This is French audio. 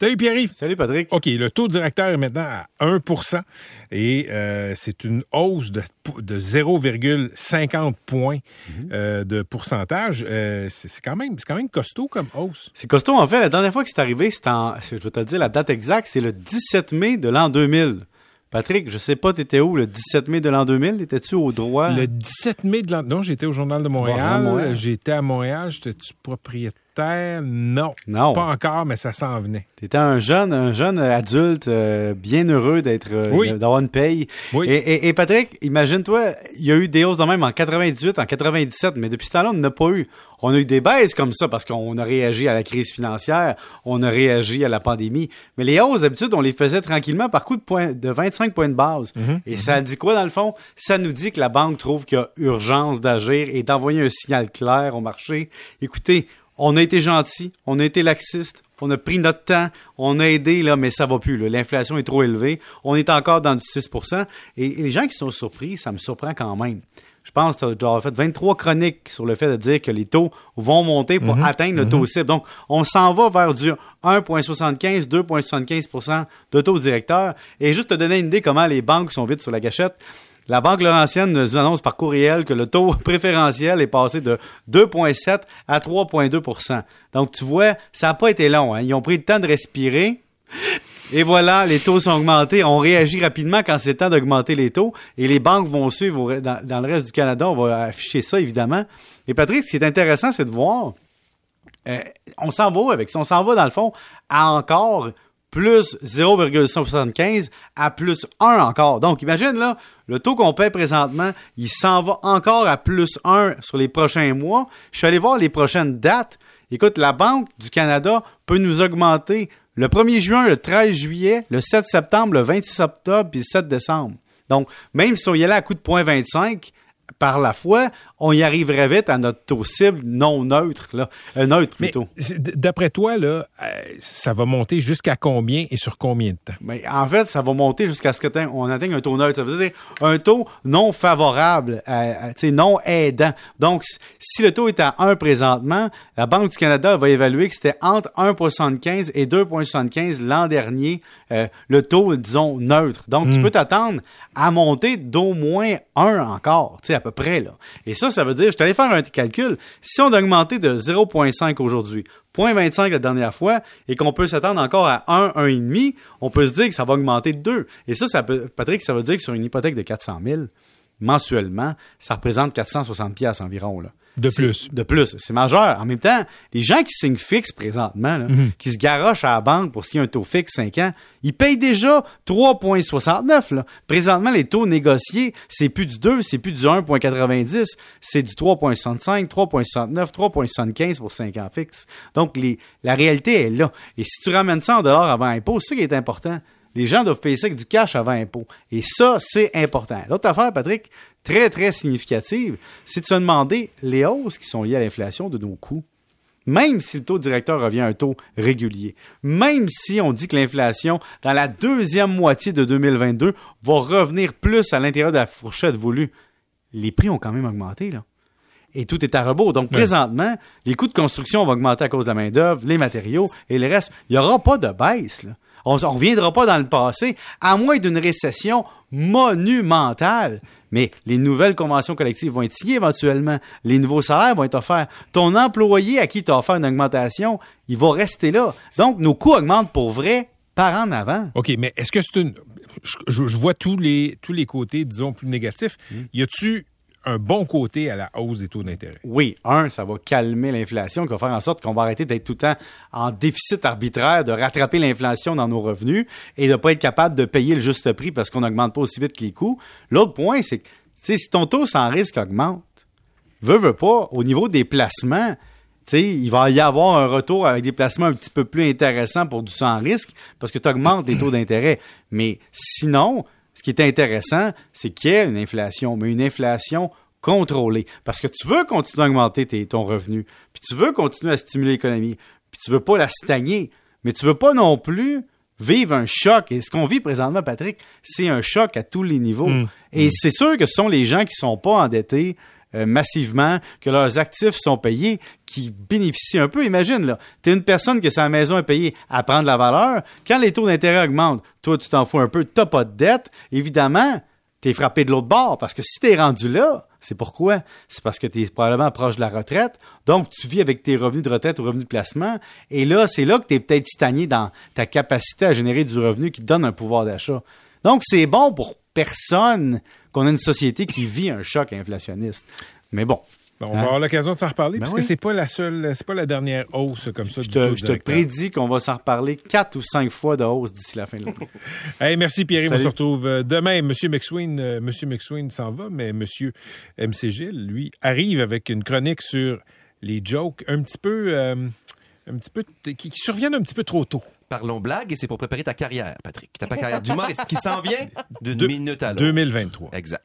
Salut Pierre-Yves. Salut Patrick. OK, le taux directeur est maintenant à 1% et euh, c'est une hausse de, de 0,50 points Mhm. euh, de pourcentage. Euh, c'est quand, même- c'est quand même costaud comme hausse. C'est costaud, en fait. La dernière fois que c'est arrivé, c'est en, je vais te dire la date exacte, c'est le 17 mai de l'an 2000. Patrick, je sais pas, t'étais où le 17 mai de l'an 2000? Étais-tu au droit? Le 17 mai de l'an... Non, j'étais au Journal de Montréal. J'étais à Montréal. J'étais-tu propriétaire? Non. Non. Pas encore, mais ça s'en venait. T'étais un jeune, un jeune adulte euh, bien heureux d'être, euh, Oui. d'avoir une paye. Oui. Et, et- et Patrick, imagine-toi, il y a eu des hausses de même en 98, en 97, mais depuis ce temps-là, on n'en a pas eu. On a eu des baisses comme ça parce qu'on a réagi à la crise financière, on a réagi à la pandémie. Mais les hausses, d'habitude, on les faisait tranquillement par coup de, points, de 25 points de base. Et ça dit quoi, dans le fond? Ça nous dit que la banque trouve qu'il y a urgence d'agir et d'envoyer un signal clair au marché. Écoutez, on a été gentil, on a été laxiste, on a pris notre temps, on a aidé, là, mais ça va plus. L'inflation est trop élevée. On est encore dans du 6 et, et les gens qui sont surpris, ça me surprend quand même. Je pense que tu as fait 23 chroniques sur le fait de dire que les taux vont monter pour atteindre le taux cible. Donc, on s'en va vers du 1,75%, 2,75% de taux directeur. Et juste te donner une idée comment les banques sont vite sur la gâchette. La Banque Laurentienne nous annonce par courriel que le taux préférentiel est passé de 2,7 à 3,2% Donc, tu vois, ça n'a pas été long. hein. Ils ont pris le temps de respirer. Et voilà, les taux sont augmentés. On réagit rapidement quand c'est temps d'augmenter les taux. Et les banques vont suivre dans, le reste du Canada. On va afficher ça, évidemment. Et Patrick, ce qui est intéressant, c'est de voir euh, on s'en va avec ça. On s'en va, dans le fond, à encore plus 0,75 à plus 1 encore. Donc, imagine, là, le taux qu'on paie présentement, il s'en va encore à plus 1 sur les prochains mois. Je suis allé voir les prochaines dates. Écoute, la Banque du Canada peut nous augmenter le 1er juin, le 13 juillet, le 7 septembre, le 26 octobre, puis le 7 décembre. Donc, même si on y allait à coup de 0,25 par la fois, on y arriverait vite à notre taux cible non neutre, là. Euh, neutre plutôt. d'après toi, là, euh, ça va monter jusqu'à combien et sur combien de temps? Mais en fait, ça va monter jusqu'à ce qu'on atteigne un taux neutre. Ça veut dire un taux non favorable, à- à- tu sais, non aidant. Donc, si le taux est à 1 présentement, la Banque du Canada va évaluer que c'était entre 1,75 et 2,75 l'an dernier, euh, le taux, disons, neutre. Donc, tu peux t'attendre à monter d'au moins 1 encore, à peu près. Là. Et ça, ça veut dire, je suis allé faire un calcul, si on a augmenté de 0,5 aujourd'hui, 0,25 la dernière fois, et qu'on peut s'attendre encore à 1, 1,5, on peut se dire que ça va augmenter de 2. Et ça, ça peut, Patrick, ça veut dire que sur une hypothèque de 400 000, mensuellement, ça représente 460 pièces environ. Là. De plus. De plus. C'est majeur. En même temps, les gens qui signent fixe présentement, là, Mhm. qui se garochent à la banque pour signer un taux fixe 5 ans, ils payent déjà 3,69. là. Présentement, les taux négociés, c'est plus du 2, c'est plus du 1,90, c'est du 3,65, 3,69, 3,75 pour 5 ans fixe. Donc, les, la réalité est là. Et si tu ramènes ça en dollars avant impôt, c'est ça qui est important. Les gens doivent payer ça avec du cash avant impôt. Et ça, c'est important. L'autre affaire, Patrick, très, très significative, c'est de se demander les hausses qui sont liées à l'inflation de nos coûts. Même si le taux directeur revient à un taux régulier, même si on dit que l'inflation, dans la deuxième moitié de 2022, va revenir plus à l'intérieur de la fourchette voulue, les prix ont quand même augmenté, là. Et tout est à rebours. Donc, présentement, les coûts de construction vont augmenter à cause de la main-d'œuvre, les matériaux et le reste. Il n'y aura pas de baisse, là. On ne reviendra pas dans le passé, à moins d'une récession monumentale. Mais les nouvelles conventions collectives vont être signées éventuellement. Les nouveaux salaires vont être offerts. Ton employé à qui tu as offert une augmentation, il va rester là. Donc, nos coûts augmentent pour vrai par en avant. OK, mais est-ce que c'est une. Je, vois tous les, tous les côtés, disons, plus négatifs. Hmm. Y a-tu un bon côté à la hausse des taux d'intérêt? Oui, un, ça va calmer l'inflation, qui va faire en sorte qu'on va arrêter d'être tout le temps en déficit arbitraire, de rattraper l'inflation dans nos revenus et de ne pas être capable de payer le juste prix parce qu'on n'augmente pas aussi vite que les coûts. L'autre point, c'est que si ton taux sans risque augmente, veut, veut pas, au niveau des placements, il va y avoir un retour avec des placements un petit peu plus intéressants pour du sans risque parce que tu augmentes les taux d'intérêt. Mais sinon, ce qui est intéressant, c'est qu'il y ait une inflation, mais une inflation contrôlée. Parce que tu veux continuer à augmenter tes- ton revenu, puis tu veux continuer à stimuler l'économie, puis tu veux pas la stagner, mais tu veux pas non plus vivre un choc. Et ce qu'on vit présentement, Patrick, c'est un choc à tous les niveaux. Mm. Et c'est sûr que ce sont les gens qui sont pas endettés euh, massivement, que leurs actifs sont payés, qui bénéficient un peu. Imagine, là, tu es une personne que sa maison est payée à prendre la valeur. Quand les taux d'intérêt augmentent, toi, tu t'en fous un peu, tu pas de dette. Évidemment, tu es frappé de l'autre bord parce que si tu es rendu là, c'est pourquoi? C'est parce que tu es probablement proche de la retraite. Donc, tu vis avec tes revenus de retraite ou revenus de placement. Et là, c'est là que tu es peut-être titanier dans ta capacité à générer du revenu qui te donne un pouvoir d'achat. Donc, c'est bon pour personne qu'on a une société qui vit un choc inflationniste. Mais bon. on va hein? avoir l'occasion de s'en reparler ben parce que c'est pas la seule, c'est pas la dernière hausse comme ça. Je te, je te prédis qu'on va s'en reparler quatre ou cinq fois de hausse d'ici la fin de l'année. hey, merci Pierre. On se retrouve euh, demain. Monsieur McSween, euh, Monsieur McSween s'en va, mais Monsieur MC lui, arrive avec une chronique sur les jokes un petit peu, euh, un petit peu, qui surviennent un petit peu trop tôt. Parlons blague et c'est pour préparer ta carrière, Patrick. Ta carrière d'humoriste qui s'en vient d'une minute à l'autre. 2023. Exact.